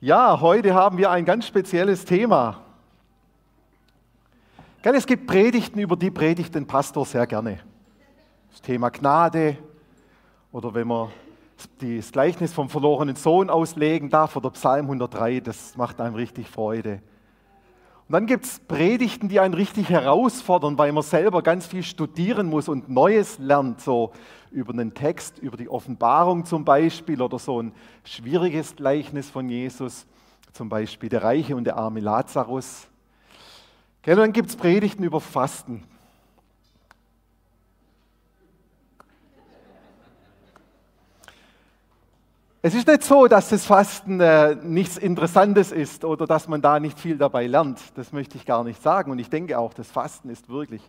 Ja, heute haben wir ein ganz spezielles Thema. Es gibt Predigten, über die predigt den Pastor sehr gerne. Das Thema Gnade oder wenn man das Gleichnis vom verlorenen Sohn auslegen darf oder Psalm 103, das macht einem richtig Freude. Und dann gibt es Predigten, die einen richtig herausfordern, weil man selber ganz viel studieren muss und Neues lernt, so über einen Text, über die Offenbarung zum Beispiel oder so ein schwieriges Gleichnis von Jesus, zum Beispiel der Reiche und der arme Lazarus. Und dann gibt es Predigten über Fasten. Es ist nicht so, dass das Fasten äh, nichts Interessantes ist oder dass man da nicht viel dabei lernt. Das möchte ich gar nicht sagen. Und ich denke auch, das Fasten ist wirklich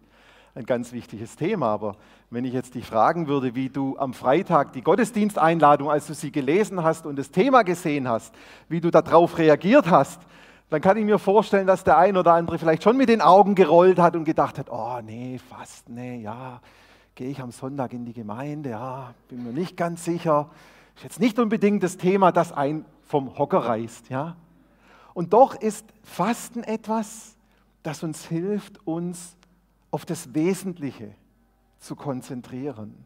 ein ganz wichtiges Thema. Aber wenn ich jetzt dich fragen würde, wie du am Freitag die Gottesdiensteinladung, als du sie gelesen hast und das Thema gesehen hast, wie du darauf reagiert hast, dann kann ich mir vorstellen, dass der ein oder andere vielleicht schon mit den Augen gerollt hat und gedacht hat, oh nee, Fasten, nee, ja, gehe ich am Sonntag in die Gemeinde, ja, bin mir nicht ganz sicher ist jetzt nicht unbedingt das Thema, das einen vom Hocker reißt. Ja? Und doch ist Fasten etwas, das uns hilft, uns auf das Wesentliche zu konzentrieren.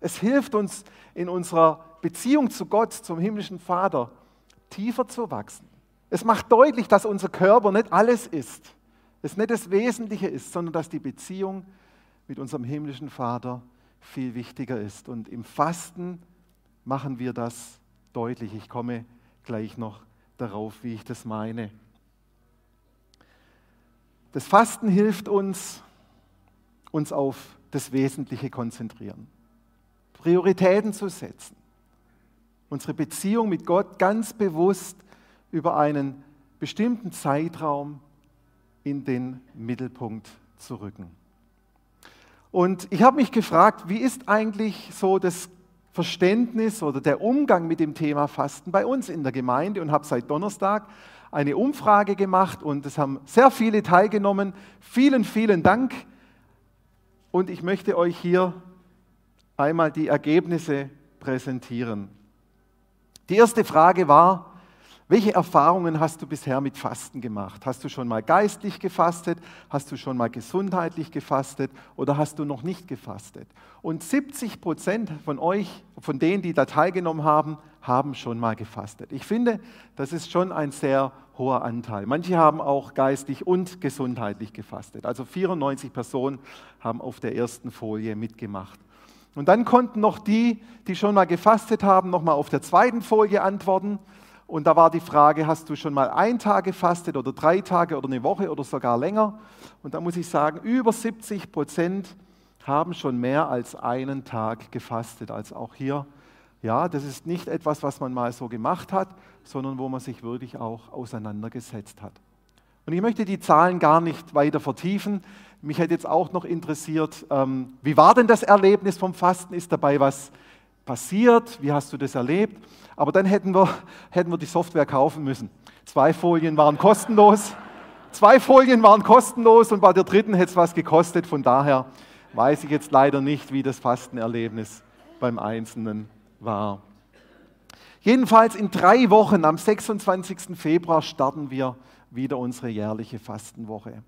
Es hilft uns in unserer Beziehung zu Gott, zum himmlischen Vater, tiefer zu wachsen. Es macht deutlich, dass unser Körper nicht alles ist, es nicht das Wesentliche ist, sondern dass die Beziehung mit unserem himmlischen Vater viel wichtiger ist. Und im Fasten machen wir das deutlich. Ich komme gleich noch darauf, wie ich das meine. Das Fasten hilft uns, uns auf das Wesentliche konzentrieren, Prioritäten zu setzen, unsere Beziehung mit Gott ganz bewusst über einen bestimmten Zeitraum in den Mittelpunkt zu rücken. Und ich habe mich gefragt, wie ist eigentlich so das Verständnis oder der Umgang mit dem Thema Fasten bei uns in der Gemeinde und habe seit Donnerstag eine Umfrage gemacht und es haben sehr viele teilgenommen. Vielen, vielen Dank. Und ich möchte euch hier einmal die Ergebnisse präsentieren. Die erste Frage war, welche Erfahrungen hast du bisher mit Fasten gemacht? Hast du schon mal geistlich gefastet? Hast du schon mal gesundheitlich gefastet? Oder hast du noch nicht gefastet? Und 70 Prozent von euch, von denen, die da teilgenommen haben, haben schon mal gefastet. Ich finde, das ist schon ein sehr hoher Anteil. Manche haben auch geistig und gesundheitlich gefastet. Also 94 Personen haben auf der ersten Folie mitgemacht. Und dann konnten noch die, die schon mal gefastet haben, noch mal auf der zweiten Folie antworten. Und da war die Frage, hast du schon mal ein Tag gefastet oder drei Tage oder eine Woche oder sogar länger? Und da muss ich sagen, über 70 Prozent haben schon mehr als einen Tag gefastet. Also auch hier, ja, das ist nicht etwas, was man mal so gemacht hat, sondern wo man sich wirklich auch auseinandergesetzt hat. Und ich möchte die Zahlen gar nicht weiter vertiefen. Mich hätte jetzt auch noch interessiert, ähm, wie war denn das Erlebnis vom Fasten? Ist dabei was passiert? Wie hast du das erlebt? Aber dann hätten wir, hätten wir die Software kaufen müssen. Zwei Folien waren kostenlos. Zwei Folien waren kostenlos und bei der dritten hätte es was gekostet. Von daher weiß ich jetzt leider nicht, wie das Fastenerlebnis beim Einzelnen war. Jedenfalls in drei Wochen, am 26. Februar, starten wir wieder unsere jährliche Fastenwoche.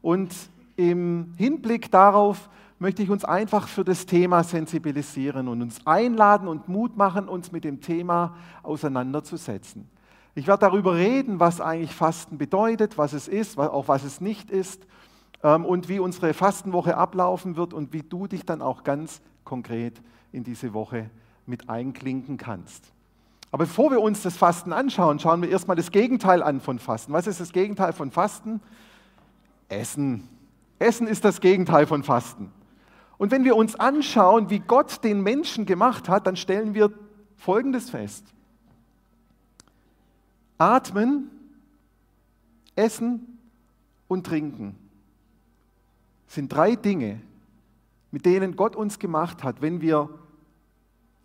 Und im Hinblick darauf möchte ich uns einfach für das Thema sensibilisieren und uns einladen und Mut machen, uns mit dem Thema auseinanderzusetzen. Ich werde darüber reden, was eigentlich Fasten bedeutet, was es ist, auch was es nicht ist ähm, und wie unsere Fastenwoche ablaufen wird und wie du dich dann auch ganz konkret in diese Woche mit einklinken kannst. Aber bevor wir uns das Fasten anschauen, schauen wir erstmal das Gegenteil an von Fasten. Was ist das Gegenteil von Fasten? Essen. Essen ist das Gegenteil von Fasten. Und wenn wir uns anschauen, wie Gott den Menschen gemacht hat, dann stellen wir Folgendes fest. Atmen, Essen und Trinken sind drei Dinge, mit denen Gott uns gemacht hat. Wenn wir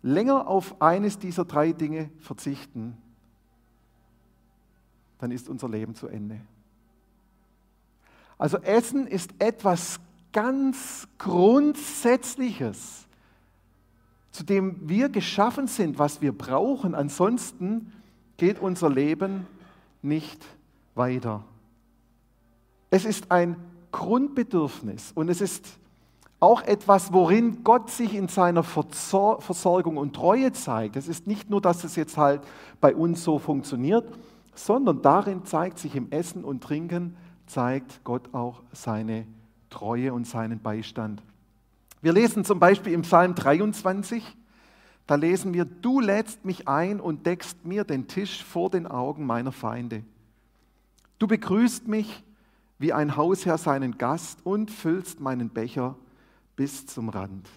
länger auf eines dieser drei Dinge verzichten, dann ist unser Leben zu Ende. Also Essen ist etwas ganz Grundsätzliches, zu dem wir geschaffen sind, was wir brauchen. Ansonsten geht unser Leben nicht weiter. Es ist ein Grundbedürfnis und es ist auch etwas, worin Gott sich in seiner Versorgung und Treue zeigt. Es ist nicht nur, dass es jetzt halt bei uns so funktioniert, sondern darin zeigt sich im Essen und Trinken, zeigt Gott auch seine Treue und seinen Beistand. Wir lesen zum Beispiel im Psalm 23, da lesen wir, du lädst mich ein und deckst mir den Tisch vor den Augen meiner Feinde. Du begrüßt mich wie ein Hausherr seinen Gast und füllst meinen Becher bis zum Rand.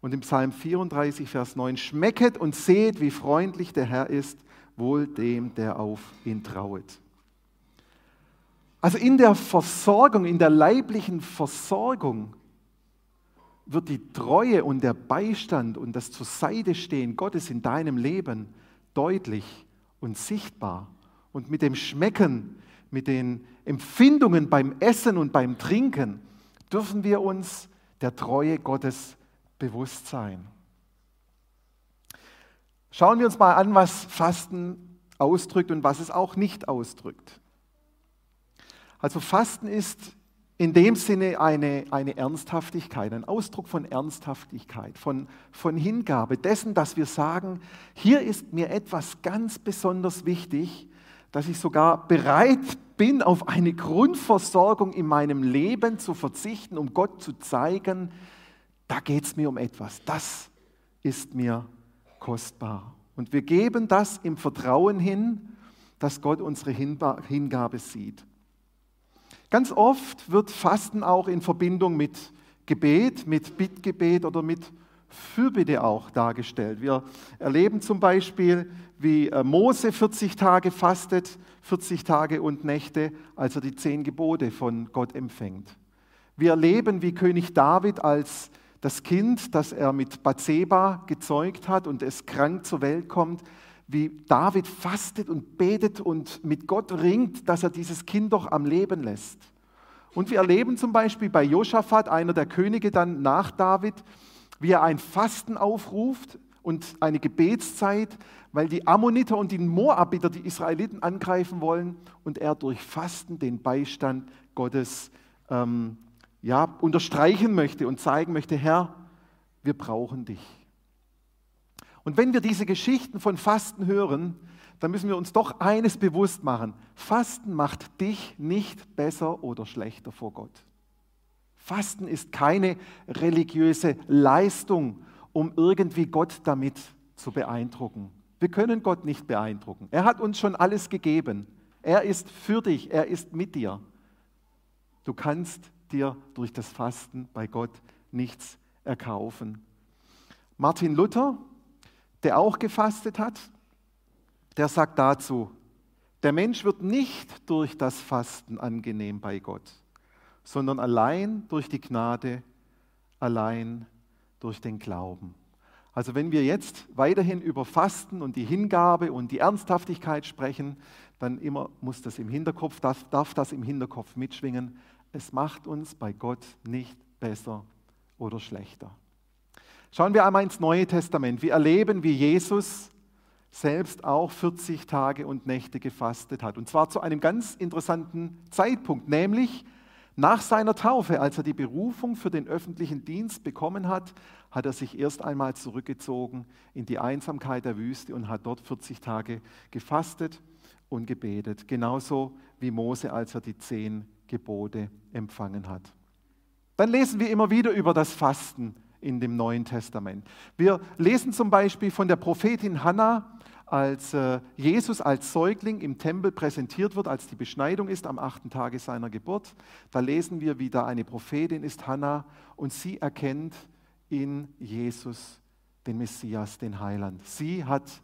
Und im Psalm 34, Vers 9, schmecket und seht, wie freundlich der Herr ist, wohl dem, der auf ihn trauet. Also in der Versorgung, in der leiblichen Versorgung wird die Treue und der Beistand und das zur Seite stehen Gottes in deinem Leben deutlich und sichtbar. Und mit dem Schmecken, mit den Empfindungen beim Essen und beim Trinken dürfen wir uns der Treue Gottes bewusst sein. Schauen wir uns mal an, was Fasten ausdrückt und was es auch nicht ausdrückt. Also Fasten ist in dem Sinne eine, eine Ernsthaftigkeit, ein Ausdruck von Ernsthaftigkeit, von, von Hingabe, dessen, dass wir sagen, hier ist mir etwas ganz besonders wichtig, dass ich sogar bereit bin, auf eine Grundversorgung in meinem Leben zu verzichten, um Gott zu zeigen, da geht es mir um etwas, das ist mir kostbar. Und wir geben das im Vertrauen hin, dass Gott unsere Hingabe sieht. Ganz oft wird Fasten auch in Verbindung mit Gebet, mit Bittgebet oder mit Fürbitte auch dargestellt. Wir erleben zum Beispiel, wie äh, Mose 40 Tage fastet, 40 Tage und Nächte, als er die zehn Gebote von Gott empfängt. Wir erleben, wie König David als das Kind, das er mit Bathseba gezeugt hat und es krank zur Welt kommt, wie David fastet und betet und mit Gott ringt, dass er dieses Kind doch am Leben lässt. Und wir erleben zum Beispiel bei Josaphat, einer der Könige dann nach David, wie er ein Fasten aufruft und eine Gebetszeit, weil die Ammoniter und die Moabiter die Israeliten angreifen wollen und er durch Fasten den Beistand Gottes ähm, ja, unterstreichen möchte und zeigen möchte, Herr, wir brauchen dich. Und wenn wir diese Geschichten von Fasten hören, dann müssen wir uns doch eines bewusst machen. Fasten macht dich nicht besser oder schlechter vor Gott. Fasten ist keine religiöse Leistung, um irgendwie Gott damit zu beeindrucken. Wir können Gott nicht beeindrucken. Er hat uns schon alles gegeben. Er ist für dich, er ist mit dir. Du kannst dir durch das Fasten bei Gott nichts erkaufen. Martin Luther, der auch gefastet hat, der sagt dazu, der Mensch wird nicht durch das Fasten angenehm bei Gott, sondern allein durch die Gnade, allein durch den Glauben. Also wenn wir jetzt weiterhin über Fasten und die Hingabe und die Ernsthaftigkeit sprechen, dann immer muss das im Hinterkopf, darf, darf das im Hinterkopf mitschwingen. Es macht uns bei Gott nicht besser oder schlechter. Schauen wir einmal ins Neue Testament. Wir erleben, wie Jesus selbst auch 40 Tage und Nächte gefastet hat. Und zwar zu einem ganz interessanten Zeitpunkt, nämlich nach seiner Taufe, als er die Berufung für den öffentlichen Dienst bekommen hat, hat er sich erst einmal zurückgezogen in die Einsamkeit der Wüste und hat dort 40 Tage gefastet und gebetet. Genauso wie Mose, als er die zehn Gebote empfangen hat. Dann lesen wir immer wieder über das Fasten in dem Neuen Testament. Wir lesen zum Beispiel von der Prophetin Hannah, als äh, Jesus als Säugling im Tempel präsentiert wird, als die Beschneidung ist am achten Tage seiner Geburt. Da lesen wir, wie da eine Prophetin ist, Hannah, und sie erkennt in Jesus den Messias, den Heiland. Sie hat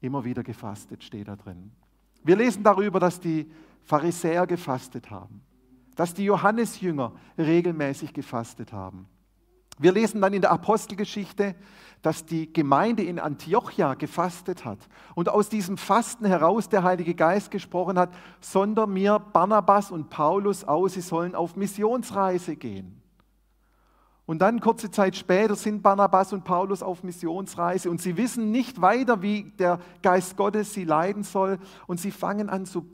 immer wieder gefastet, steht da drin. Wir lesen darüber, dass die Pharisäer gefastet haben, dass die Johannesjünger regelmäßig gefastet haben wir lesen dann in der Apostelgeschichte, dass die Gemeinde in Antiochia gefastet hat und aus diesem Fasten heraus der Heilige Geist gesprochen hat, sondern mir Barnabas und Paulus aus, sie sollen auf Missionsreise gehen. Und dann kurze Zeit später sind Barnabas und Paulus auf Missionsreise und sie wissen nicht weiter, wie der Geist Gottes sie leiten soll. Und sie fangen an zu,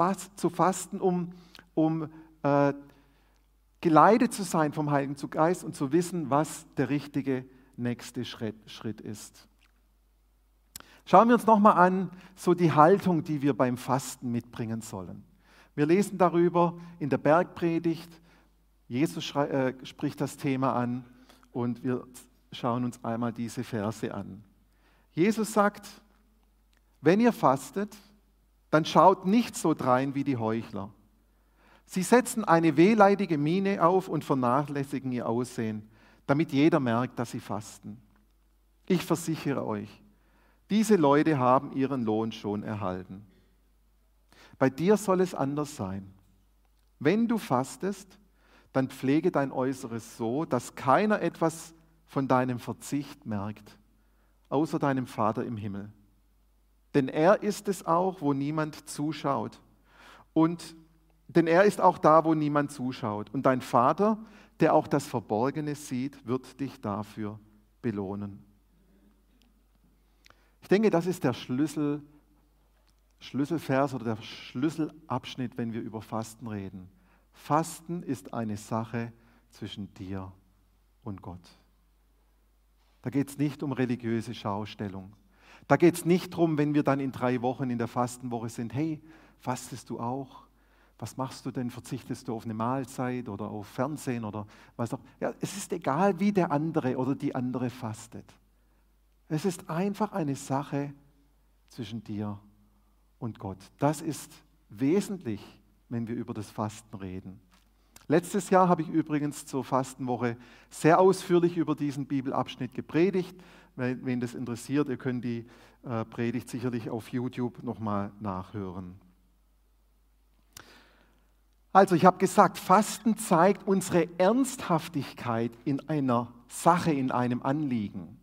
fasten, um, um äh, geleitet zu sein vom Heiligen Geist und zu wissen, was der richtige nächste Schritt, ist. Schauen wir uns nochmal an, so die Haltung, die wir beim Fasten mitbringen sollen. Wir lesen darüber in der Bergpredigt. Jesus äh, spricht das Thema an und wir schauen uns einmal diese Verse an. Jesus sagt, wenn ihr fastet, dann schaut nicht so drein wie die Heuchler. Sie setzen eine wehleidige Miene auf und vernachlässigen ihr Aussehen, damit jeder merkt, dass sie fasten. Ich versichere euch, diese Leute haben ihren Lohn schon erhalten. Bei dir soll es anders sein. Wenn du fastest, dann pflege dein Äußeres so, dass keiner etwas von deinem Verzicht merkt, außer deinem Vater im Himmel. Denn er ist es auch, wo niemand zuschaut. Und denn er ist auch da, wo niemand zuschaut. Und dein Vater, der auch das Verborgene sieht, wird dich dafür belohnen. Ich denke, das ist der Schlüssel, Schlüsselvers oder der Schlüsselabschnitt, wenn wir über Fasten reden. Fasten ist eine Sache zwischen dir und Gott. Da geht es nicht um religiöse Schaustellung. Da geht es nicht darum, wenn wir dann in drei Wochen in der Fastenwoche sind, hey, fastest du auch? Was machst du denn? Verzichtest du auf eine Mahlzeit oder auf Fernsehen oder was auch? Ja, es ist egal, wie der andere oder die andere fastet. Es ist einfach eine Sache zwischen dir und Gott. Das ist wesentlich wenn wir über das Fasten reden. Letztes Jahr habe ich übrigens zur Fastenwoche sehr ausführlich über diesen Bibelabschnitt gepredigt. Wenn das interessiert, ihr könnt die äh, Predigt sicherlich auf YouTube nochmal nachhören. Also ich habe gesagt, Fasten zeigt unsere Ernsthaftigkeit in einer Sache, in einem Anliegen.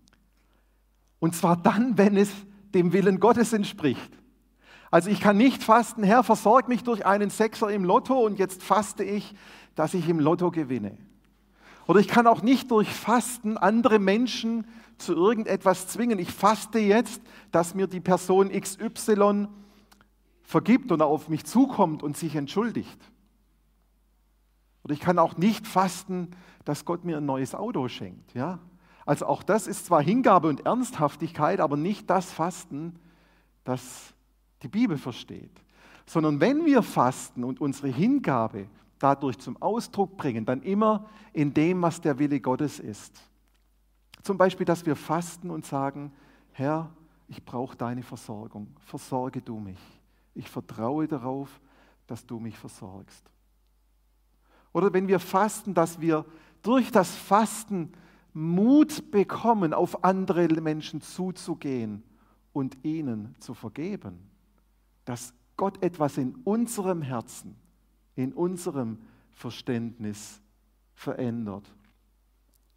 Und zwar dann, wenn es dem Willen Gottes entspricht. Also ich kann nicht fasten, Herr, versorg mich durch einen Sechser im Lotto und jetzt faste ich, dass ich im Lotto gewinne. Oder ich kann auch nicht durch Fasten andere Menschen zu irgendetwas zwingen. Ich faste jetzt, dass mir die Person XY vergibt oder auf mich zukommt und sich entschuldigt. Oder ich kann auch nicht fasten, dass Gott mir ein neues Auto schenkt. Ja? Also auch das ist zwar Hingabe und Ernsthaftigkeit, aber nicht das Fasten, das die Bibel versteht, sondern wenn wir fasten und unsere Hingabe dadurch zum Ausdruck bringen, dann immer in dem, was der Wille Gottes ist. Zum Beispiel, dass wir fasten und sagen, Herr, ich brauche deine Versorgung, versorge du mich. Ich vertraue darauf, dass du mich versorgst. Oder wenn wir fasten, dass wir durch das Fasten Mut bekommen, auf andere Menschen zuzugehen und ihnen zu vergeben dass Gott etwas in unserem Herzen, in unserem Verständnis verändert.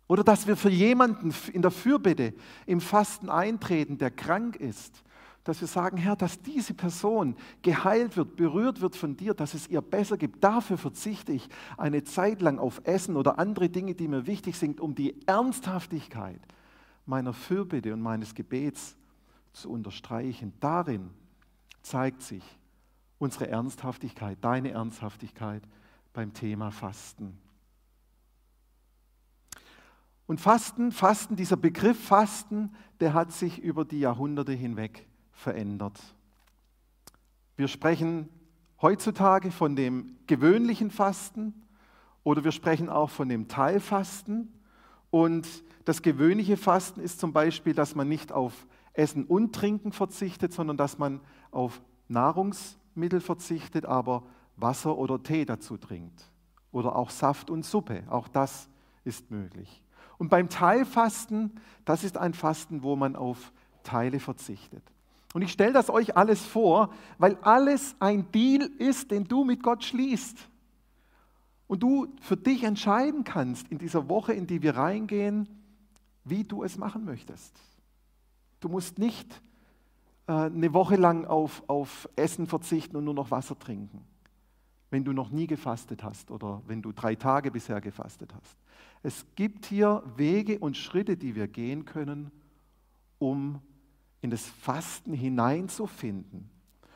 Oder dass wir für jemanden in der Fürbitte im Fasten eintreten, der krank ist, dass wir sagen, Herr, dass diese Person geheilt wird, berührt wird von dir, dass es ihr besser gibt. Dafür verzichte ich eine Zeit lang auf Essen oder andere Dinge, die mir wichtig sind, um die Ernsthaftigkeit meiner Fürbitte und meines Gebets zu unterstreichen. Darin zeigt sich unsere Ernsthaftigkeit, deine Ernsthaftigkeit beim Thema Fasten. Und Fasten, Fasten, dieser Begriff Fasten, der hat sich über die Jahrhunderte hinweg verändert. Wir sprechen heutzutage von dem gewöhnlichen Fasten oder wir sprechen auch von dem Teilfasten. Und das gewöhnliche Fasten ist zum Beispiel, dass man nicht auf Essen und Trinken verzichtet, sondern dass man auf Nahrungsmittel verzichtet, aber Wasser oder Tee dazu trinkt. Oder auch Saft und Suppe, auch das ist möglich. Und beim Teilfasten, das ist ein Fasten, wo man auf Teile verzichtet. Und ich stelle das euch alles vor, weil alles ein Deal ist, den du mit Gott schließt. Und du für dich entscheiden kannst in dieser Woche, in die wir reingehen, wie du es machen möchtest. Du musst nicht äh, eine Woche lang auf, auf Essen verzichten und nur noch Wasser trinken. wenn du noch nie gefastet hast oder wenn du drei Tage bisher gefastet hast. Es gibt hier Wege und Schritte, die wir gehen können, um in das Fasten hineinzufinden.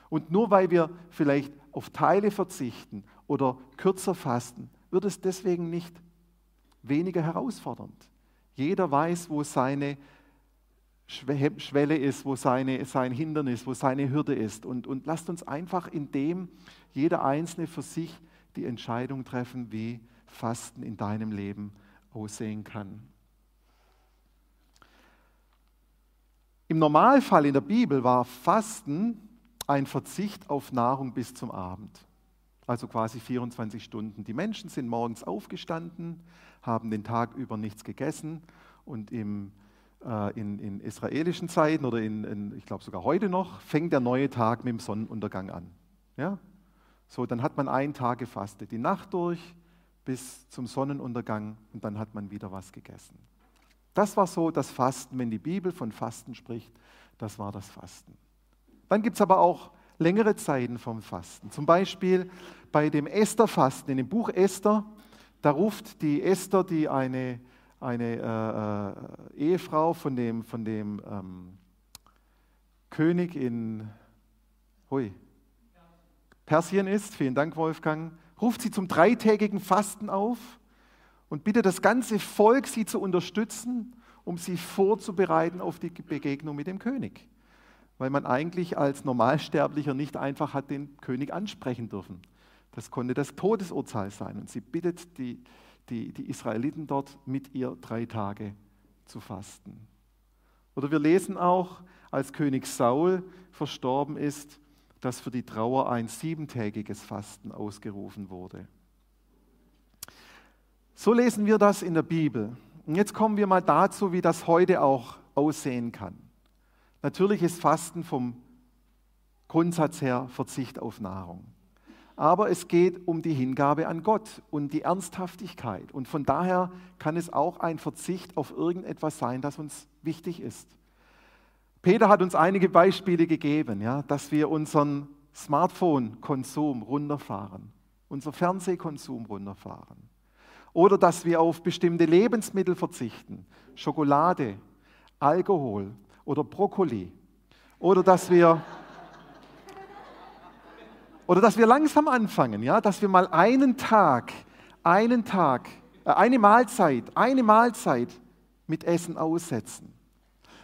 Und nur weil wir vielleicht auf Teile verzichten oder kürzer fasten, wird es deswegen nicht weniger herausfordernd. Jeder weiß, wo seine Schwelle ist, wo seine, sein Hindernis, wo seine Hürde ist. Und, und lasst uns einfach in dem jeder Einzelne für sich die Entscheidung treffen, wie Fasten in deinem Leben aussehen kann. Im Normalfall in der Bibel war Fasten ein Verzicht auf Nahrung bis zum Abend, also quasi 24 Stunden. Die Menschen sind morgens aufgestanden, haben den Tag über nichts gegessen und im, äh, in, in, israelischen Zeiten oder in, in ich glaube sogar heute noch, fängt der neue Tag mit dem Sonnenuntergang an. Ja? So, dann hat man einen Tag gefastet, die Nacht durch bis zum Sonnenuntergang und dann hat man wieder was gegessen. Das war so das Fasten, wenn die Bibel von Fasten spricht, das war das Fasten. Dann gibt es aber auch längere Zeiten vom Fasten. Zum Beispiel bei dem Esther-Fasten, in dem Buch Esther, da ruft die Esther, die eine, eine äh, äh, Ehefrau von dem, von dem ähm, König in hui, Persien ist, vielen Dank Wolfgang, ruft sie zum dreitägigen Fasten auf und bittet das ganze Volk, sie zu unterstützen, um sie vorzubereiten auf die Begegnung mit dem König. Weil man eigentlich als Normalsterblicher nicht einfach hat den König ansprechen dürfen. Das konnte das Todesurteil sein. Und sie bittet die, die, die Israeliten dort, mit ihr drei Tage zu fasten. Oder wir lesen auch, als König Saul verstorben ist, dass für die Trauer ein siebentägiges Fasten ausgerufen wurde. So lesen wir das in der Bibel. Und jetzt kommen wir mal dazu, wie das heute auch aussehen kann. Natürlich ist Fasten vom Grundsatz her Verzicht auf Nahrung. Aber es geht um die Hingabe an Gott und die Ernsthaftigkeit. Und von daher kann es auch ein Verzicht auf irgendetwas sein, das uns wichtig ist. Peter hat uns einige Beispiele gegeben, ja, dass wir unseren Smartphone-Konsum runterfahren, unser Fernsehkonsum runterfahren oder dass wir auf bestimmte Lebensmittel verzichten, Schokolade, Alkohol oder Brokkoli. Oder dass wir, oder dass wir langsam anfangen, ja, dass wir mal einen Tag, einen Tag, äh, eine Mahlzeit, eine Mahlzeit mit Essen aussetzen.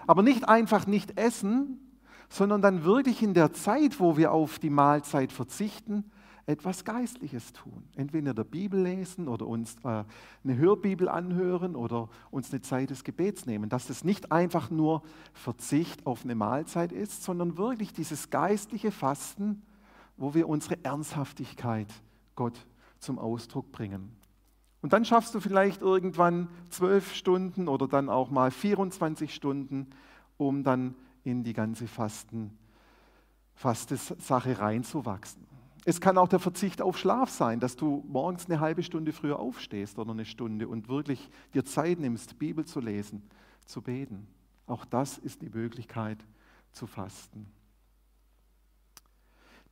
Aber nicht einfach nicht essen, sondern dann wirklich in der Zeit, wo wir auf die Mahlzeit verzichten, etwas Geistliches tun. Entweder der Bibel lesen oder uns äh, eine Hörbibel anhören oder uns eine Zeit des Gebets nehmen. Dass es nicht einfach nur Verzicht auf eine Mahlzeit ist, sondern wirklich dieses geistliche Fasten, wo wir unsere Ernsthaftigkeit Gott zum Ausdruck bringen. Und dann schaffst du vielleicht irgendwann zwölf Stunden oder dann auch mal 24 Stunden, um dann in die ganze Fasten, Sache reinzuwachsen. Es kann auch der Verzicht auf Schlaf sein, dass du morgens eine halbe Stunde früher aufstehst oder eine Stunde und wirklich dir Zeit nimmst, Bibel zu lesen, zu beten. Auch das ist die Möglichkeit zu fasten.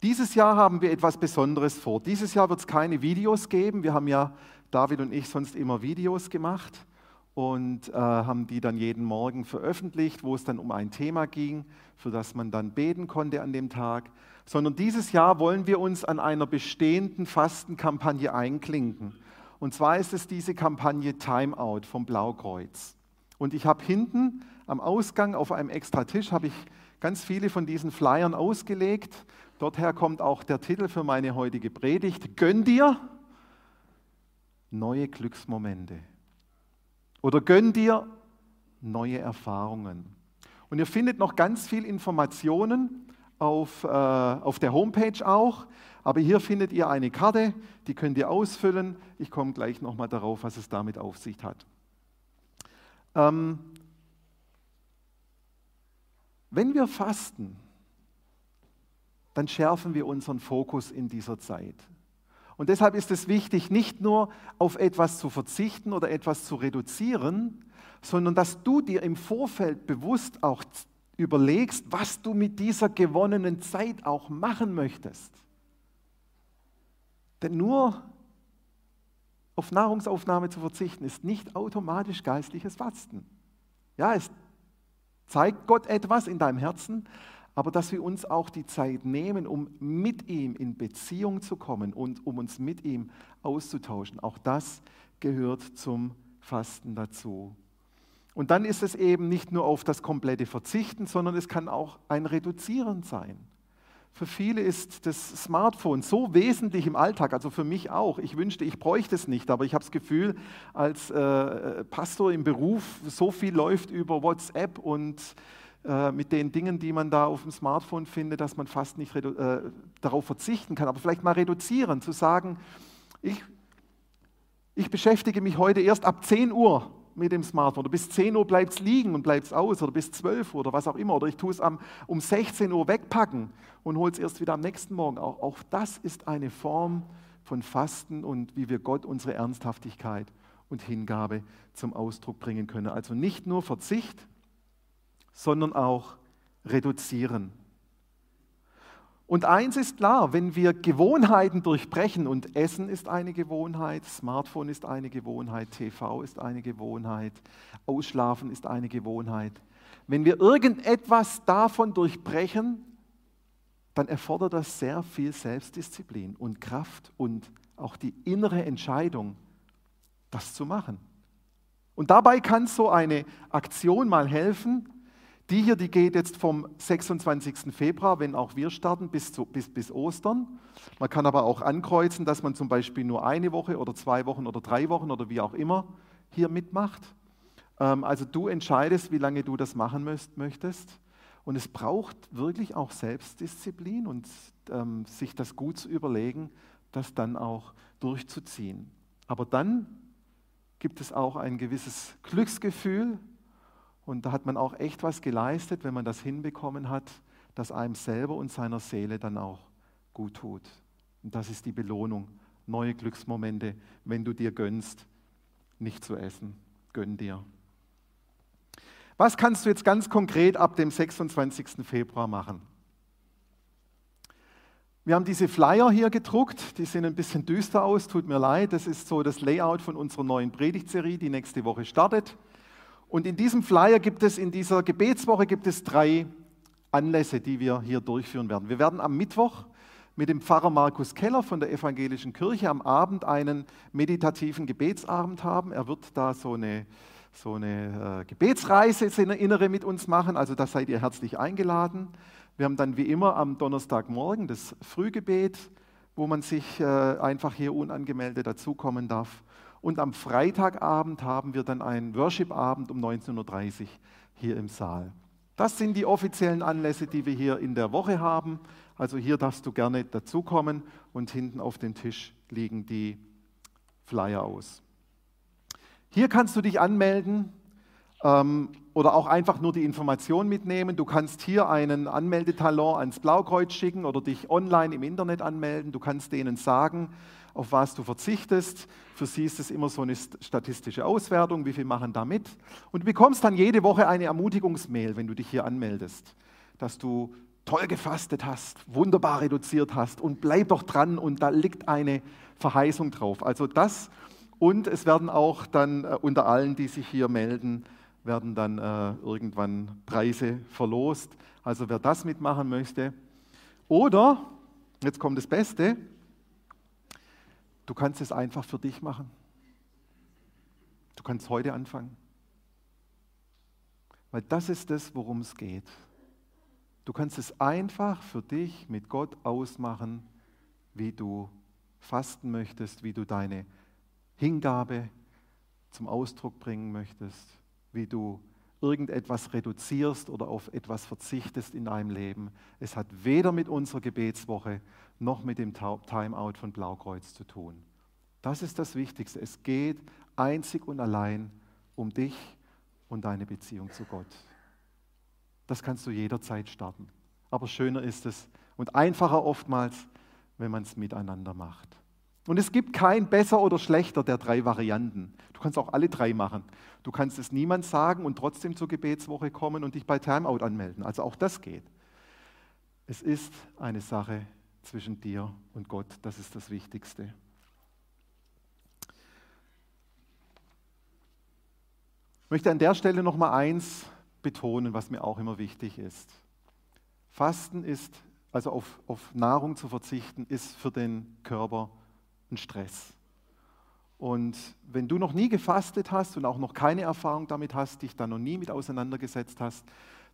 Dieses Jahr haben wir etwas Besonderes vor. Dieses Jahr wird es keine Videos geben. Wir haben ja, David und ich, sonst immer Videos gemacht und äh, haben die dann jeden Morgen veröffentlicht, wo es dann um ein Thema ging, für das man dann beten konnte an dem Tag sondern dieses Jahr wollen wir uns an einer bestehenden Fastenkampagne einklinken. Und zwar ist es diese Kampagne Timeout vom Blaukreuz. Und ich habe hinten am Ausgang auf einem extra Tisch habe ich ganz viele von diesen Flyern ausgelegt. Dorther kommt auch der Titel für meine heutige Predigt. Gönn dir neue Glücksmomente. Oder gönn dir neue Erfahrungen. Und ihr findet noch ganz viel Informationen auf, äh, auf der Homepage auch. Aber hier findet ihr eine Karte, die könnt ihr ausfüllen. Ich komme gleich nochmal darauf, was es damit auf sich hat. Ähm, wenn wir fasten, dann schärfen wir unseren Fokus in dieser Zeit. Und deshalb ist es wichtig, nicht nur auf etwas zu verzichten oder etwas zu reduzieren, sondern dass du dir im Vorfeld bewusst auch überlegst, was du mit dieser gewonnenen Zeit auch machen möchtest. Denn nur auf Nahrungsaufnahme zu verzichten, ist nicht automatisch geistliches Fasten. Ja, es zeigt Gott etwas in deinem Herzen, aber dass wir uns auch die Zeit nehmen, um mit ihm in Beziehung zu kommen und um uns mit ihm auszutauschen. Auch das gehört zum Fasten dazu. Und dann ist es eben nicht nur auf das komplette Verzichten, sondern es kann auch ein Reduzieren sein. Für viele ist das Smartphone so wesentlich im Alltag, also für mich auch. Ich wünschte, ich bräuchte es nicht, aber ich habe das Gefühl, als äh, Pastor im Beruf, so viel läuft über WhatsApp und äh, mit den Dingen, die man da auf dem Smartphone findet, dass man fast nicht äh, darauf verzichten kann. Aber vielleicht mal reduzieren, zu sagen, ich, ich beschäftige mich heute erst ab 10 Uhr mit dem Smartphone. Oder bis 10 Uhr bleibt es liegen und bleibt es aus oder bis 12 Uhr oder was auch immer. Oder ich tue es um 16 Uhr wegpacken und hole es erst wieder am nächsten Morgen. Auch, auch das ist eine Form von Fasten und wie wir Gott unsere Ernsthaftigkeit und Hingabe zum Ausdruck bringen können. Also nicht nur Verzicht, sondern auch reduzieren. Und eins ist klar, wenn wir Gewohnheiten durchbrechen, und Essen ist eine Gewohnheit, Smartphone ist eine Gewohnheit, TV ist eine Gewohnheit, Ausschlafen ist eine Gewohnheit, wenn wir irgendetwas davon durchbrechen, dann erfordert das sehr viel Selbstdisziplin und Kraft und auch die innere Entscheidung, das zu machen. Und dabei kann so eine Aktion mal helfen, die hier, die geht jetzt vom 26. Februar, wenn auch wir starten, bis, zu, bis, bis Ostern. Man kann aber auch ankreuzen, dass man zum Beispiel nur eine Woche oder zwei Wochen oder drei Wochen oder wie auch immer hier mitmacht. Ähm, also du entscheidest, wie lange du das machen möchtest. Und es braucht wirklich auch Selbstdisziplin und ähm, sich das gut zu überlegen, das dann auch durchzuziehen. Aber dann gibt es auch ein gewisses Glücksgefühl, und da hat man auch echt was geleistet, wenn man das hinbekommen hat, dass einem selber und seiner Seele dann auch gut tut. Und das ist die Belohnung. Neue Glücksmomente, wenn du dir gönnst, nicht zu essen. Gönn dir. Was kannst du jetzt ganz konkret ab dem 26. Februar machen? Wir haben diese Flyer hier gedruckt, die sehen ein bisschen düster aus, tut mir leid. Das ist so das Layout von unserer neuen Predigtserie, die nächste Woche startet. Und in diesem Flyer gibt es, in dieser Gebetswoche gibt es drei Anlässe, die wir hier durchführen werden. Wir werden am Mittwoch mit dem Pfarrer Markus Keller von der Evangelischen Kirche am Abend einen meditativen Gebetsabend haben. Er wird da so eine, so eine äh, Gebetsreise innere mit uns machen, also da seid ihr herzlich eingeladen. Wir haben dann wie immer am Donnerstagmorgen das Frühgebet, wo man sich äh, einfach hier unangemeldet dazukommen darf. Und am Freitagabend haben wir dann einen Worship-Abend um 19.30 Uhr hier im Saal. Das sind die offiziellen Anlässe, die wir hier in der Woche haben. Also hier darfst du gerne dazukommen und hinten auf dem Tisch liegen die Flyer aus. Hier kannst du dich anmelden ähm, oder auch einfach nur die Information mitnehmen. Du kannst hier einen Anmeldetalon ans Blaukreuz schicken oder dich online im Internet anmelden. Du kannst denen sagen, auf was du verzichtest. Für sie ist es immer so eine statistische Auswertung, wie viel machen da mit. Und du bekommst dann jede Woche eine Ermutigungsmail, wenn du dich hier anmeldest, dass du toll gefastet hast, wunderbar reduziert hast und bleib doch dran und da liegt eine Verheißung drauf. Also das und es werden auch dann äh, unter allen, die sich hier melden, werden dann äh, irgendwann Preise verlost. Also wer das mitmachen möchte. Oder, jetzt kommt das Beste, Du kannst es einfach für dich machen. Du kannst heute anfangen. Weil das ist es, worum es geht. Du kannst es einfach für dich mit Gott ausmachen, wie du fasten möchtest, wie du deine Hingabe zum Ausdruck bringen möchtest, wie du irgendetwas reduzierst oder auf etwas verzichtest in deinem Leben. Es hat weder mit unserer Gebetswoche noch mit dem Timeout von Blaukreuz zu tun. Das ist das Wichtigste. Es geht einzig und allein um dich und deine Beziehung zu Gott. Das kannst du jederzeit starten. Aber schöner ist es und einfacher oftmals, wenn man es miteinander macht. Und es gibt kein besser oder schlechter der drei Varianten. Du kannst auch alle drei machen. Du kannst es niemand sagen und trotzdem zur Gebetswoche kommen und dich bei Timeout anmelden. Also auch das geht. Es ist eine Sache zwischen dir und Gott. Das ist das Wichtigste. Ich möchte an der Stelle noch mal eins betonen, was mir auch immer wichtig ist. Fasten ist, also auf, auf Nahrung zu verzichten, ist für den Körper ein Stress. Und wenn du noch nie gefastet hast und auch noch keine Erfahrung damit hast, dich da noch nie mit auseinandergesetzt hast,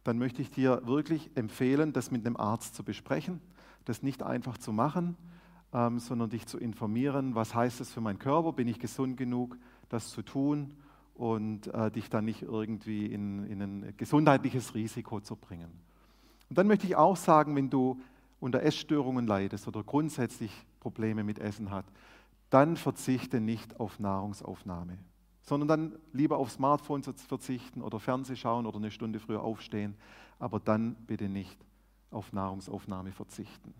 dann möchte ich dir wirklich empfehlen, das mit einem Arzt zu besprechen, das nicht einfach zu machen, ähm, sondern dich zu informieren, was heißt es für meinen Körper, bin ich gesund genug, das zu tun und äh, dich dann nicht irgendwie in, in ein gesundheitliches Risiko zu bringen. Und dann möchte ich auch sagen, wenn du unter Essstörungen leidest oder grundsätzlich Probleme mit Essen hast, dann verzichte nicht auf Nahrungsaufnahme, sondern dann lieber auf Smartphone verzichten oder Fernseh schauen oder eine Stunde früher aufstehen, aber dann bitte nicht auf Nahrungsaufnahme verzichten.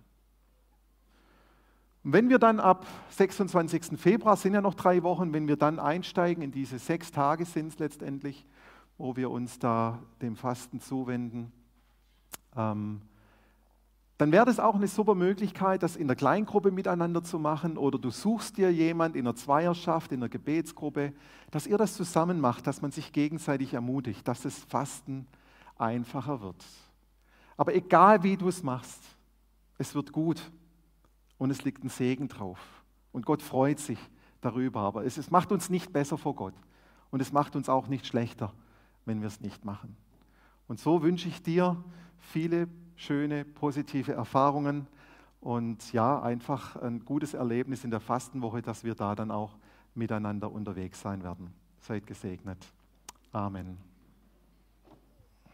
Und wenn wir dann ab 26. Februar, sind ja noch drei Wochen, wenn wir dann einsteigen in diese sechs Tage sind es letztendlich, wo wir uns da dem Fasten zuwenden, ähm, dann wäre das auch eine super Möglichkeit, das in der Kleingruppe miteinander zu machen oder du suchst dir jemand in einer Zweierschaft, in einer Gebetsgruppe, dass ihr das zusammen macht, dass man sich gegenseitig ermutigt, dass das Fasten einfacher wird. Aber egal wie du es machst, es wird gut und es liegt ein Segen drauf und Gott freut sich darüber, aber es, es macht uns nicht besser vor Gott und es macht uns auch nicht schlechter, wenn wir es nicht machen. Und so wünsche ich dir viele schöne, positive Erfahrungen und ja, einfach ein gutes Erlebnis in der Fastenwoche, dass wir da dann auch miteinander unterwegs sein werden. Seid gesegnet. Amen.